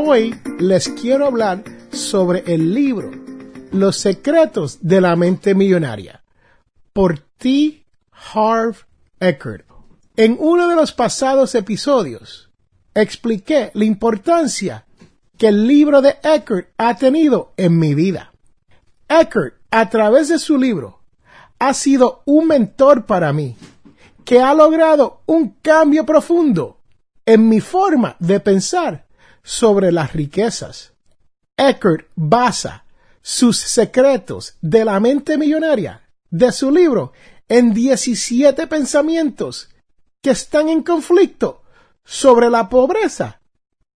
Hoy les quiero hablar sobre el libro Los secretos de la mente millonaria por T. Harv Eckert. En uno de los pasados episodios expliqué la importancia que el libro de Eckert ha tenido en mi vida. Eckert, a través de su libro, ha sido un mentor para mí, que ha logrado un cambio profundo en mi forma de pensar sobre las riquezas. Eckert basa sus secretos de la mente millonaria de su libro en 17 pensamientos que están en conflicto sobre la pobreza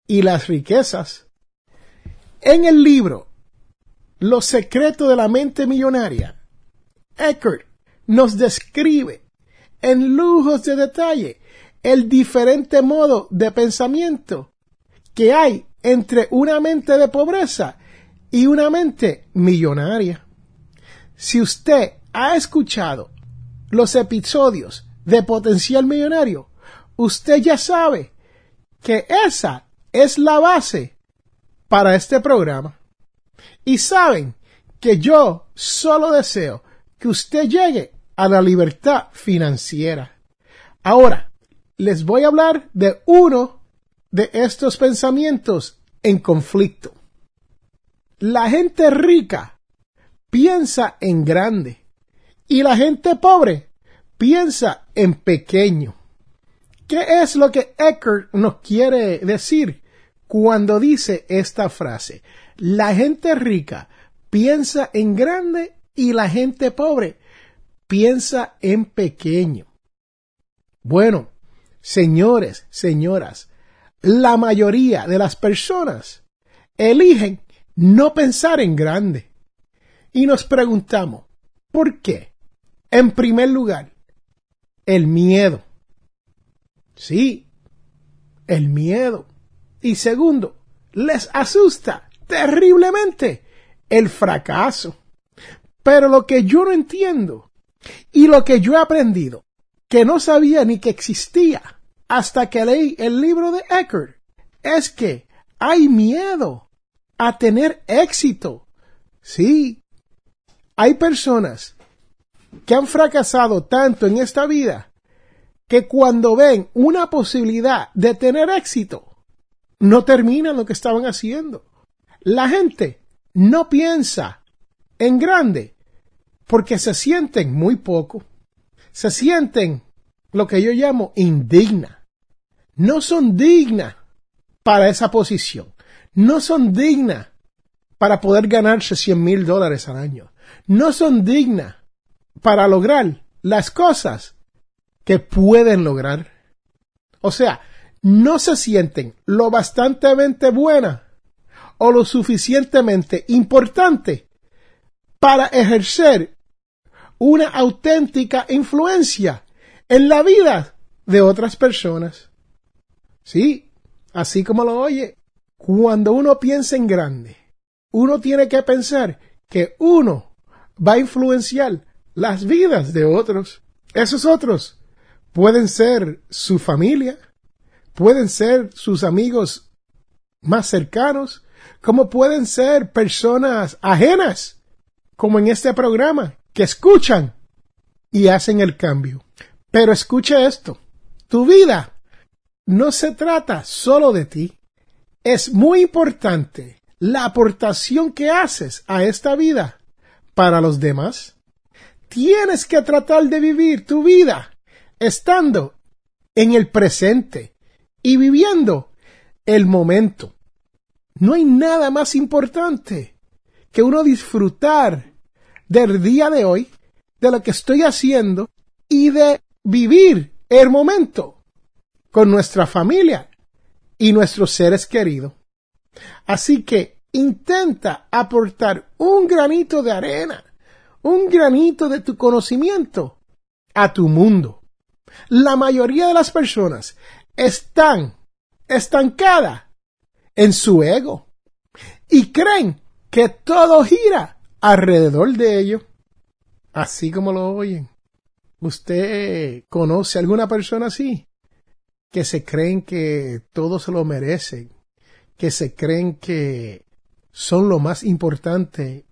y las riquezas. En el libro Los secretos de la mente millonaria, Eckert nos describe en lujos de detalle el diferente modo de pensamiento que hay entre una mente de pobreza y una mente millonaria. Si usted ha escuchado los episodios de Potencial Millonario, usted ya sabe que esa es la base para este programa. Y saben que yo solo deseo que usted llegue a la libertad financiera. Ahora, les voy a hablar de uno de estos pensamientos en conflicto. La gente rica piensa en grande y la gente pobre piensa en pequeño. ¿Qué es lo que Eckert nos quiere decir cuando dice esta frase? La gente rica piensa en grande y la gente pobre piensa en pequeño. Bueno, señores, señoras, la mayoría de las personas eligen no pensar en grande. Y nos preguntamos, ¿por qué? En primer lugar, el miedo. Sí, el miedo. Y segundo, les asusta terriblemente el fracaso. Pero lo que yo no entiendo y lo que yo he aprendido, que no sabía ni que existía, hasta que leí el libro de Eckert es que hay miedo a tener éxito. Sí, hay personas que han fracasado tanto en esta vida que cuando ven una posibilidad de tener éxito, no terminan lo que estaban haciendo. La gente no piensa en grande porque se sienten muy poco. Se sienten lo que yo llamo indigna no son dignas para esa posición. No son dignas para poder ganarse 100 mil dólares al año. No son dignas para lograr las cosas que pueden lograr. O sea, no se sienten lo bastantemente buena o lo suficientemente importante para ejercer una auténtica influencia en la vida de otras personas. Sí, así como lo oye, cuando uno piensa en grande, uno tiene que pensar que uno va a influenciar las vidas de otros. Esos otros pueden ser su familia, pueden ser sus amigos más cercanos, como pueden ser personas ajenas, como en este programa, que escuchan y hacen el cambio. Pero escuche esto, tu vida no se trata solo de ti. es muy importante la aportación que haces a esta vida para los demás. Tienes que tratar de vivir tu vida estando en el presente y viviendo el momento. No hay nada más importante que uno disfrutar del día de hoy, de lo que estoy haciendo y de vivir el momento con nuestra familia y nuestros seres queridos. Así que intenta aportar un granito de arena, un granito de tu conocimiento a tu mundo. La mayoría de las personas están estancadas en su ego y creen que todo gira alrededor de ellos, así como lo oyen. ¿Usted conoce alguna persona así? Que se creen que todo se lo merecen, que se creen que son lo más importante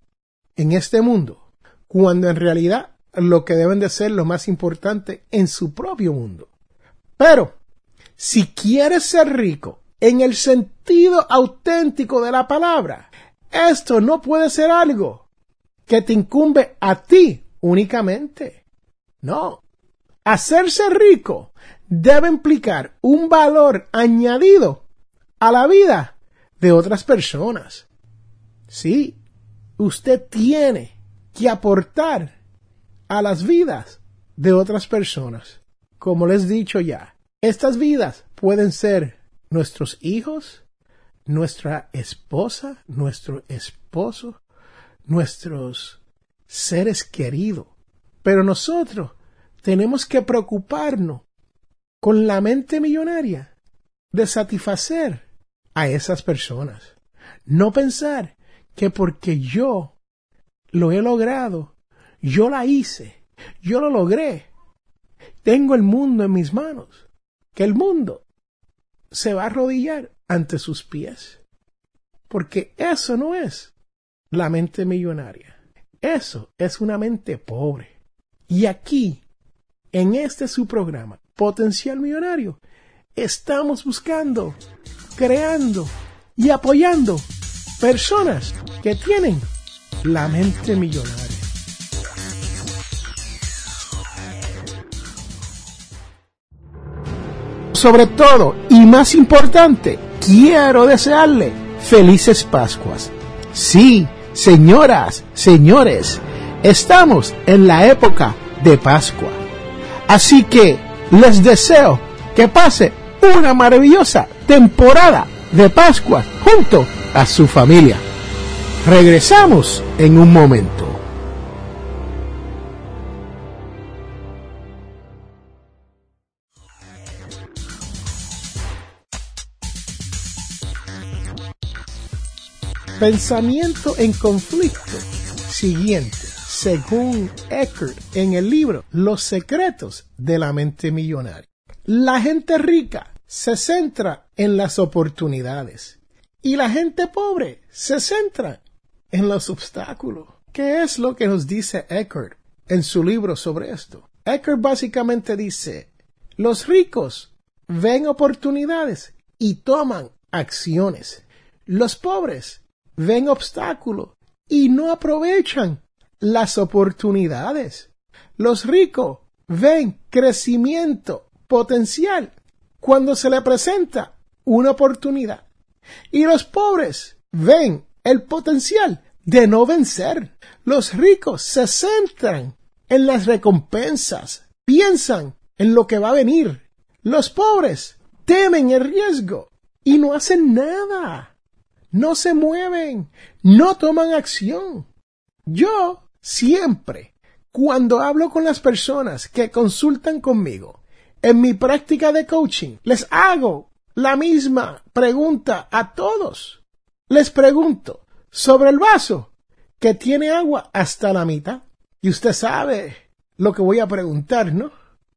en este mundo, cuando en realidad lo que deben de ser lo más importante en su propio mundo. Pero, si quieres ser rico en el sentido auténtico de la palabra, esto no puede ser algo que te incumbe a ti únicamente. No. Hacerse rico debe implicar un valor añadido a la vida de otras personas. Sí, usted tiene que aportar a las vidas de otras personas. Como les he dicho ya, estas vidas pueden ser nuestros hijos, nuestra esposa, nuestro esposo, nuestros seres queridos. Pero nosotros tenemos que preocuparnos con la mente millonaria de satisfacer a esas personas. No pensar que porque yo lo he logrado, yo la hice, yo lo logré, tengo el mundo en mis manos, que el mundo se va a arrodillar ante sus pies. Porque eso no es la mente millonaria. Eso es una mente pobre. Y aquí, en este su programa, Potencial Millonario, estamos buscando, creando y apoyando personas que tienen la mente millonaria. Sobre todo, y más importante, quiero desearle felices Pascuas. Sí, señoras, señores, estamos en la época de Pascua. Así que les deseo que pase una maravillosa temporada de Pascua junto a su familia. Regresamos en un momento. Pensamiento en conflicto. Siguiente, según Eckert en el libro Los secretos de la mente millonaria. La gente rica se centra en las oportunidades y la gente pobre se centra en los obstáculos. ¿Qué es lo que nos dice Eckert en su libro sobre esto? Eckert básicamente dice, los ricos ven oportunidades y toman acciones. Los pobres ven obstáculos y no aprovechan las oportunidades. Los ricos ven crecimiento potencial cuando se le presenta una oportunidad. Y los pobres ven el potencial de no vencer. Los ricos se centran en las recompensas, piensan en lo que va a venir. Los pobres temen el riesgo y no hacen nada no se mueven, no toman acción. Yo siempre, cuando hablo con las personas que consultan conmigo en mi práctica de coaching, les hago la misma pregunta a todos. Les pregunto sobre el vaso que tiene agua hasta la mitad. Y usted sabe lo que voy a preguntar, ¿no?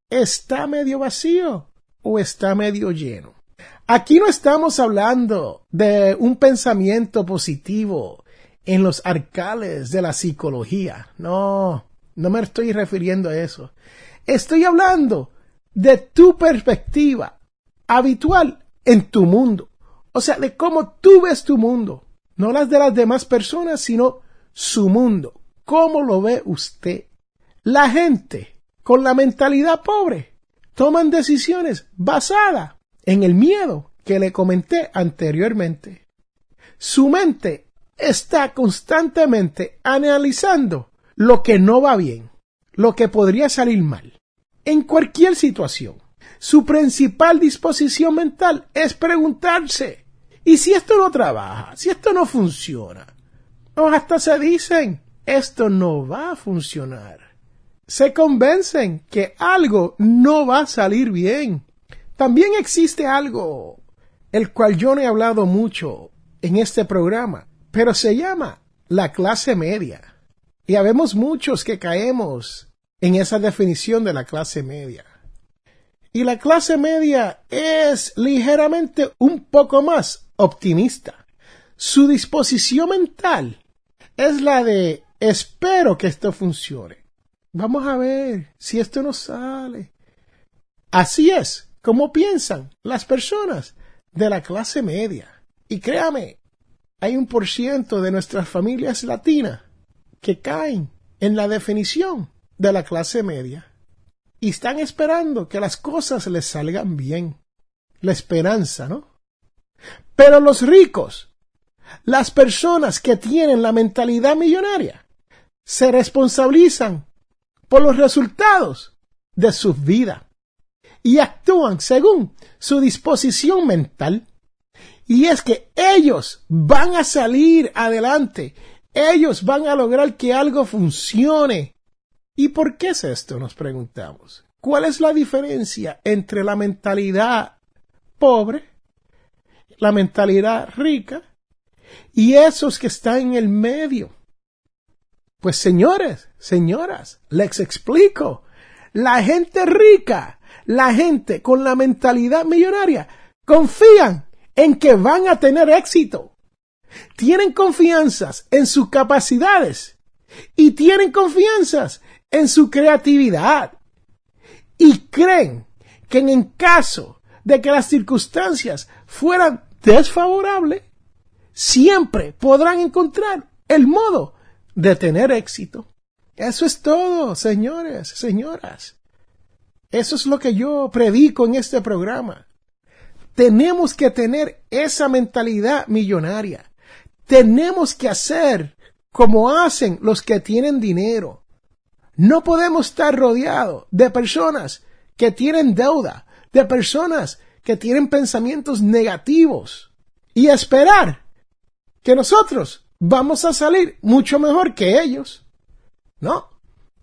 ¿Está medio vacío o está medio lleno? Aquí no estamos hablando de un pensamiento positivo en los arcales de la psicología. No, no me estoy refiriendo a eso. Estoy hablando de tu perspectiva habitual en tu mundo. O sea, de cómo tú ves tu mundo. No las de las demás personas, sino su mundo. ¿Cómo lo ve usted? La gente con la mentalidad pobre toman decisiones basadas en el miedo que le comenté anteriormente. Su mente está constantemente analizando lo que no va bien, lo que podría salir mal, en cualquier situación. Su principal disposición mental es preguntarse, ¿y si esto no trabaja? ¿Si esto no funciona? O hasta se dicen, esto no va a funcionar. Se convencen que algo no va a salir bien. También existe algo, el cual yo no he hablado mucho en este programa, pero se llama la clase media. Y habemos muchos que caemos en esa definición de la clase media. Y la clase media es ligeramente un poco más optimista. Su disposición mental es la de espero que esto funcione. Vamos a ver si esto no sale. Así es como piensan las personas de la clase media. Y créame, hay un por ciento de nuestras familias latinas que caen en la definición de la clase media y están esperando que las cosas les salgan bien. La esperanza, ¿no? Pero los ricos las personas que tienen la mentalidad millonaria se responsabilizan por los resultados de su vida y actúan según su disposición mental. Y es que ellos van a salir adelante, ellos van a lograr que algo funcione. ¿Y por qué es esto? Nos preguntamos. ¿Cuál es la diferencia entre la mentalidad pobre, la mentalidad rica y esos que están en el medio. Pues señores, señoras, les explico. La gente rica, la gente con la mentalidad millonaria, confían en que van a tener éxito. Tienen confianzas en sus capacidades y tienen confianzas en su creatividad. Y creen que en caso de que las circunstancias fueran desfavorables, siempre podrán encontrar el modo de tener éxito. Eso es todo, señores, señoras. Eso es lo que yo predico en este programa. Tenemos que tener esa mentalidad millonaria. Tenemos que hacer como hacen los que tienen dinero. No podemos estar rodeados de personas que tienen deuda, de personas que tienen pensamientos negativos y esperar que nosotros vamos a salir mucho mejor que ellos. No,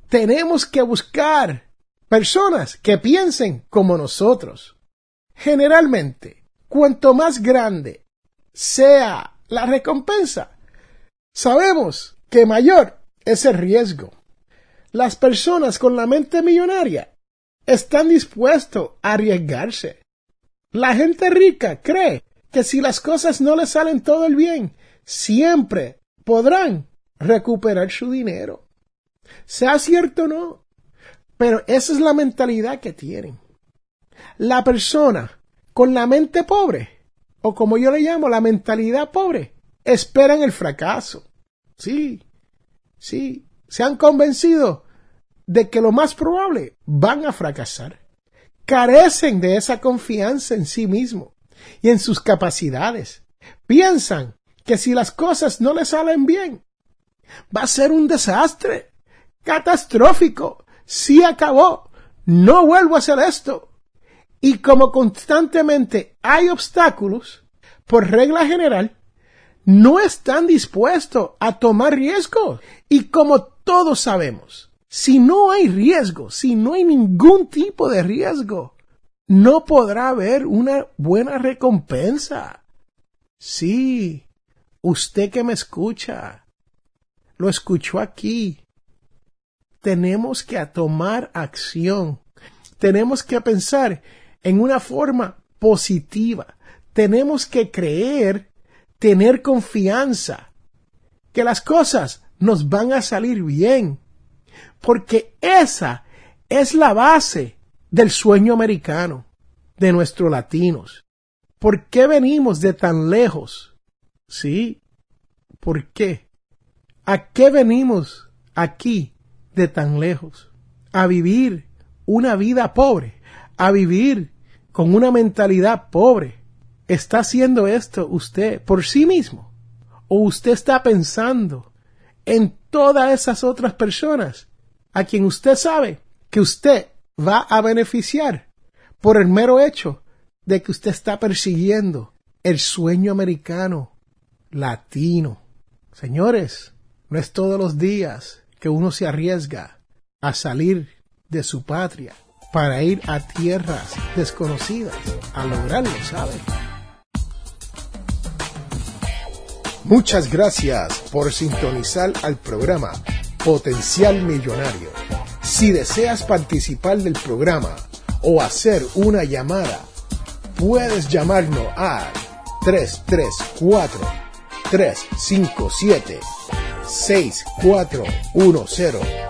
tenemos que buscar personas que piensen como nosotros. Generalmente, cuanto más grande sea la recompensa, sabemos que mayor es el riesgo. Las personas con la mente millonaria están dispuestos a arriesgarse. La gente rica cree que si las cosas no le salen todo el bien, siempre podrán recuperar su dinero. Sea cierto o no, pero esa es la mentalidad que tienen. La persona con la mente pobre, o como yo le llamo la mentalidad pobre, esperan el fracaso. Sí, sí, se han convencido de que lo más probable van a fracasar. Carecen de esa confianza en sí mismo y en sus capacidades. Piensan que si las cosas no le salen bien, va a ser un desastre, catastrófico, si acabó, no vuelvo a hacer esto. Y como constantemente hay obstáculos, por regla general, no están dispuestos a tomar riesgos. Y como todos sabemos, si no hay riesgo, si no hay ningún tipo de riesgo, no podrá haber una buena recompensa. Sí, Usted que me escucha, lo escuchó aquí. Tenemos que tomar acción. Tenemos que pensar en una forma positiva. Tenemos que creer, tener confianza, que las cosas nos van a salir bien. Porque esa es la base del sueño americano, de nuestros latinos. ¿Por qué venimos de tan lejos? Sí, ¿por qué? ¿A qué venimos aquí de tan lejos? A vivir una vida pobre, a vivir con una mentalidad pobre. ¿Está haciendo esto usted por sí mismo? ¿O usted está pensando en todas esas otras personas a quien usted sabe que usted va a beneficiar por el mero hecho de que usted está persiguiendo el sueño americano latino. Señores, no es todos los días que uno se arriesga a salir de su patria para ir a tierras desconocidas a lograrlo, ¿sabe? Muchas gracias por sintonizar al programa Potencial Millonario. Si deseas participar del programa o hacer una llamada, puedes llamarnos a 334 357 6410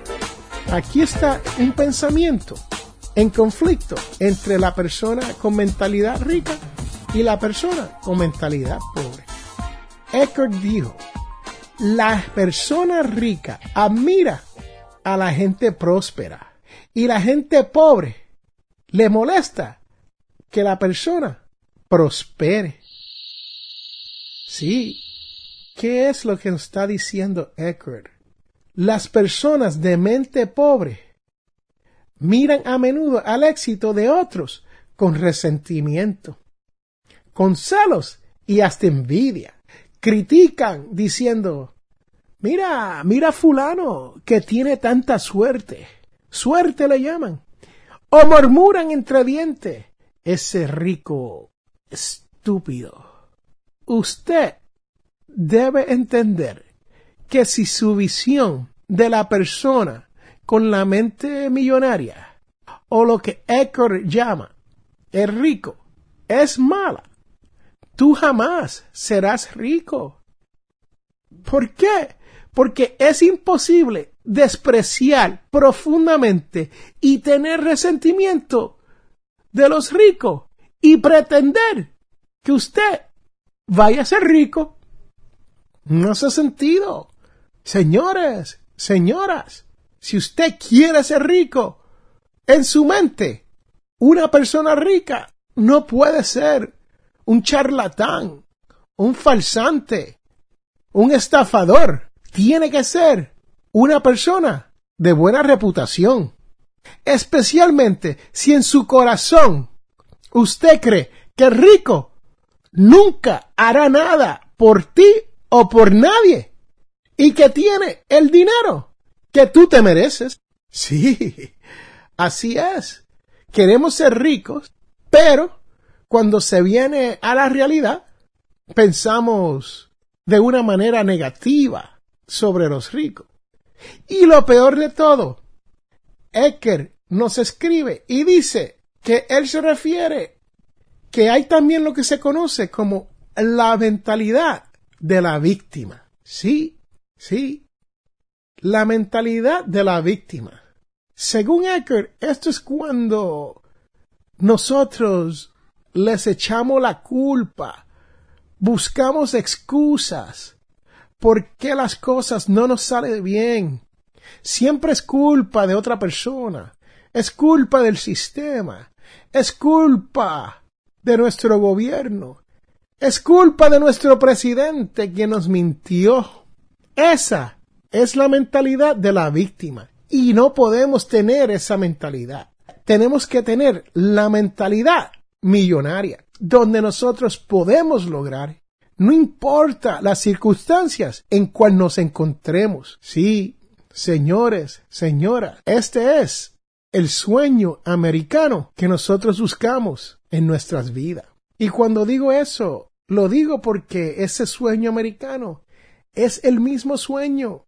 aquí está un pensamiento en conflicto entre la persona con mentalidad rica y la persona con mentalidad pobre. Eckert dijo, la persona rica admira a la gente próspera y la gente pobre le molesta que la persona prospere. Sí, ¿qué es lo que nos está diciendo Eckert? Las personas de mente pobre miran a menudo al éxito de otros con resentimiento, con celos y hasta envidia. Critican diciendo, mira, mira fulano que tiene tanta suerte. Suerte le llaman. O murmuran entre dientes, ese rico estúpido. Usted debe entender que si su visión de la persona con la mente millonaria o lo que Eckert llama el rico es mala, tú jamás serás rico. ¿Por qué? Porque es imposible despreciar profundamente y tener resentimiento de los ricos y pretender que usted vaya a ser rico. No hace sentido. Señores, señoras, si usted quiere ser rico, en su mente, una persona rica no puede ser un charlatán, un falsante, un estafador. Tiene que ser una persona de buena reputación. Especialmente si en su corazón usted cree que rico nunca hará nada por ti o por nadie y que tiene el dinero que tú te mereces. Sí, así es. Queremos ser ricos, pero cuando se viene a la realidad, pensamos de una manera negativa sobre los ricos. Y lo peor de todo, Ecker nos escribe y dice que él se refiere que hay también lo que se conoce como la mentalidad de la víctima. Sí, Sí, la mentalidad de la víctima. Según Eckert, esto es cuando nosotros les echamos la culpa, buscamos excusas, por qué las cosas no nos salen bien. Siempre es culpa de otra persona, es culpa del sistema, es culpa de nuestro gobierno, es culpa de nuestro presidente que nos mintió esa es la mentalidad de la víctima y no podemos tener esa mentalidad. Tenemos que tener la mentalidad millonaria, donde nosotros podemos lograr, no importa las circunstancias en cual nos encontremos. Sí, señores, señoras, este es el sueño americano que nosotros buscamos en nuestras vidas. Y cuando digo eso, lo digo porque ese sueño americano es el mismo sueño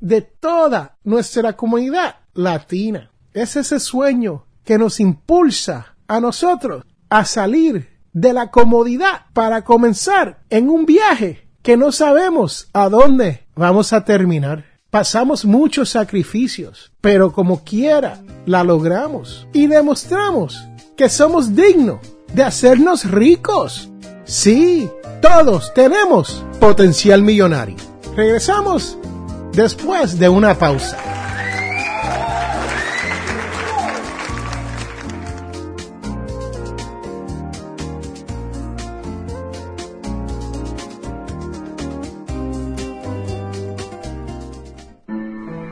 de toda nuestra comunidad latina. Es ese sueño que nos impulsa a nosotros a salir de la comodidad para comenzar en un viaje que no sabemos a dónde vamos a terminar. Pasamos muchos sacrificios, pero como quiera la logramos y demostramos que somos dignos de hacernos ricos. Sí, todos tenemos potencial millonario. Regresamos después de una pausa.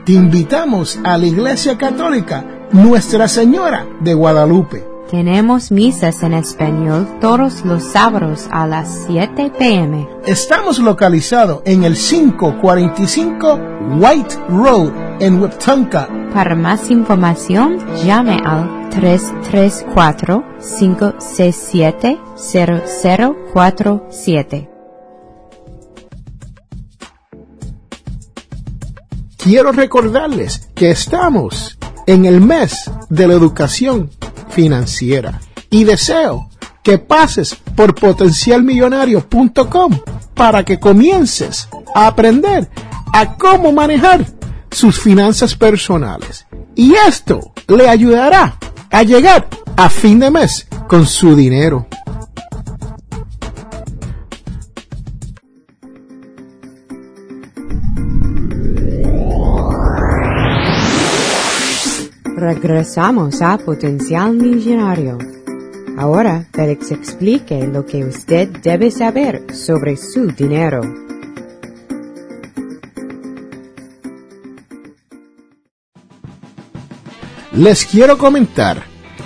Te invitamos a la Iglesia Católica Nuestra Señora de Guadalupe tenemos misas en español todos los sábados a las 7 pm. Estamos localizados en el 545 White Road en Wiptonka. Para más información, llame al 334-567-0047. Quiero recordarles que estamos en el mes de la educación financiera. Y deseo que pases por potencialmillonario.com para que comiences a aprender a cómo manejar sus finanzas personales. Y esto le ayudará a llegar a fin de mes con su dinero. Regresamos a Potencial Millonario. Ahora Félix explique lo que usted debe saber sobre su dinero. Les quiero comentar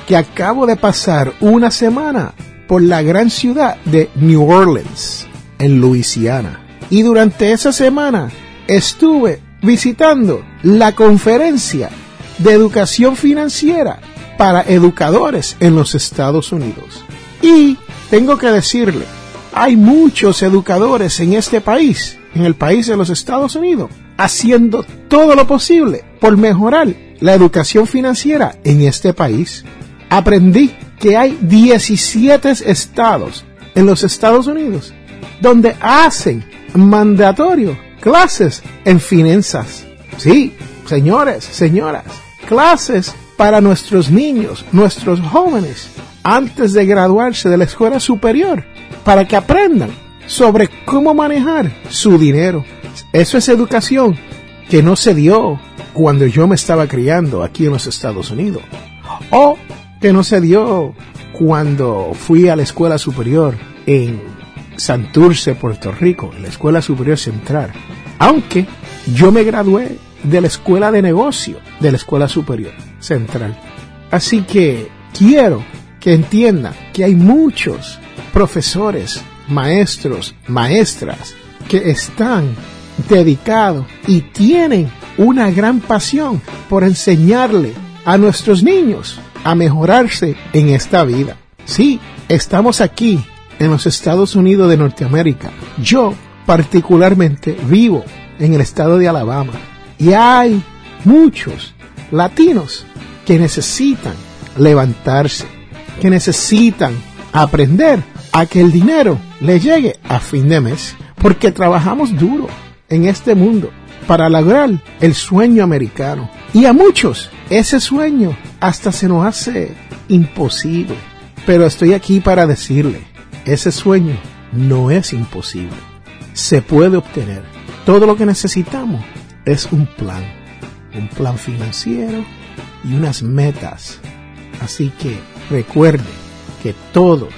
que acabo de pasar una semana por la gran ciudad de New Orleans, en Luisiana. Y durante esa semana estuve visitando la conferencia de educación financiera para educadores en los Estados Unidos. Y tengo que decirle, hay muchos educadores en este país, en el país de los Estados Unidos, haciendo todo lo posible por mejorar la educación financiera en este país. Aprendí que hay 17 estados en los Estados Unidos donde hacen mandatorio clases en finanzas. Sí, señores, señoras, clases para nuestros niños, nuestros jóvenes, antes de graduarse de la escuela superior, para que aprendan sobre cómo manejar su dinero. Eso es educación que no se dio cuando yo me estaba criando aquí en los Estados Unidos. O que no se dio cuando fui a la escuela superior en Santurce, Puerto Rico, la escuela superior central. Aunque yo me gradué de la Escuela de Negocio de la Escuela Superior Central. Así que quiero que entiendan que hay muchos profesores, maestros, maestras que están dedicados y tienen una gran pasión por enseñarle a nuestros niños a mejorarse en esta vida. Sí, estamos aquí en los Estados Unidos de Norteamérica. Yo particularmente vivo en el estado de Alabama y hay muchos latinos que necesitan levantarse, que necesitan aprender a que el dinero le llegue a fin de mes, porque trabajamos duro en este mundo para lograr el sueño americano. Y a muchos ese sueño hasta se nos hace imposible. Pero estoy aquí para decirle, ese sueño no es imposible. Se puede obtener. Todo lo que necesitamos es un plan, un plan financiero y unas metas. Así que recuerde que todos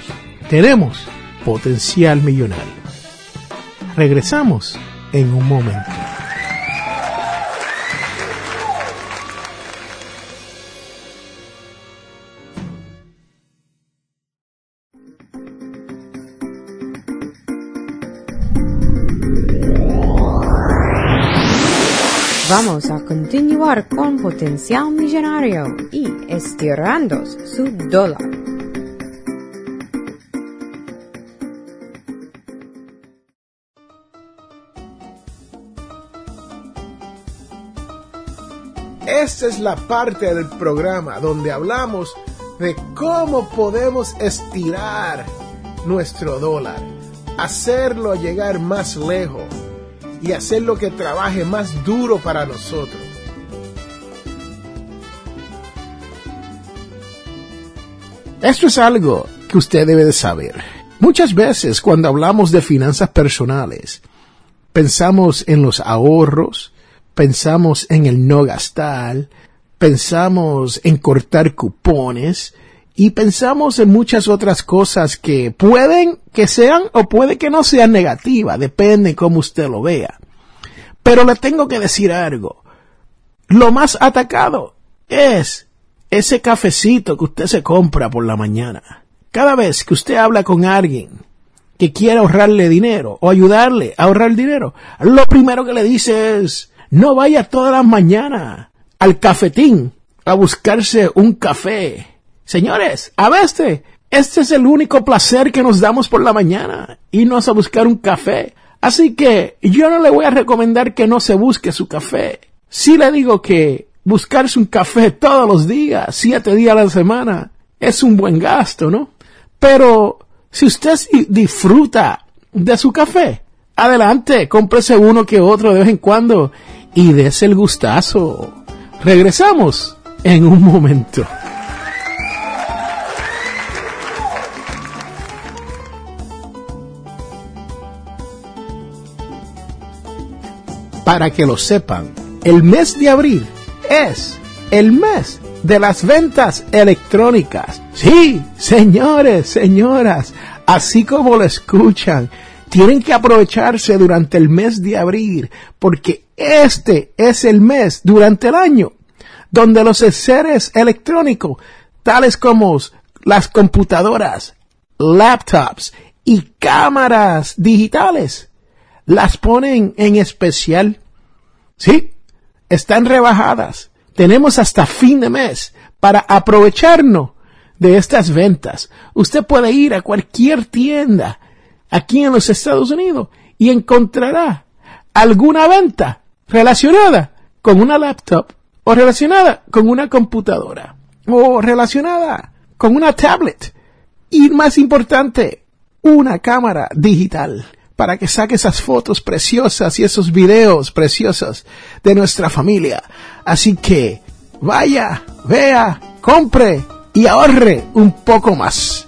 tenemos potencial millonario. Regresamos en un momento. A continuar con Potencial Millonario y estirando su dólar. Esta es la parte del programa donde hablamos de cómo podemos estirar nuestro dólar, hacerlo llegar más lejos y hacerlo que trabaje más duro para nosotros. Esto es algo que usted debe de saber. Muchas veces cuando hablamos de finanzas personales, pensamos en los ahorros, pensamos en el no gastar, pensamos en cortar cupones y pensamos en muchas otras cosas que pueden que sean o puede que no sean negativas, depende cómo usted lo vea. Pero le tengo que decir algo. Lo más atacado es ese cafecito que usted se compra por la mañana. Cada vez que usted habla con alguien que quiere ahorrarle dinero o ayudarle a ahorrar dinero, lo primero que le dice es, no vaya todas las mañanas al cafetín a buscarse un café. Señores, a veces este es el único placer que nos damos por la mañana, irnos a buscar un café. Así que yo no le voy a recomendar que no se busque su café. Sí le digo que buscarse un café todos los días, siete días a la semana, es un buen gasto, ¿no? Pero si usted disfruta de su café, adelante, cómprese uno que otro de vez en cuando y des el gustazo. Regresamos en un momento. Para que lo sepan, el mes de abril es el mes de las ventas electrónicas. Sí, señores, señoras, así como lo escuchan, tienen que aprovecharse durante el mes de abril, porque este es el mes durante el año donde los seres electrónicos, tales como las computadoras, laptops y cámaras digitales, las ponen en especial. Sí, están rebajadas. Tenemos hasta fin de mes para aprovecharnos de estas ventas. Usted puede ir a cualquier tienda aquí en los Estados Unidos y encontrará alguna venta relacionada con una laptop o relacionada con una computadora o relacionada con una tablet y más importante, una cámara digital para que saque esas fotos preciosas y esos videos preciosos de nuestra familia. Así que vaya, vea, compre y ahorre un poco más.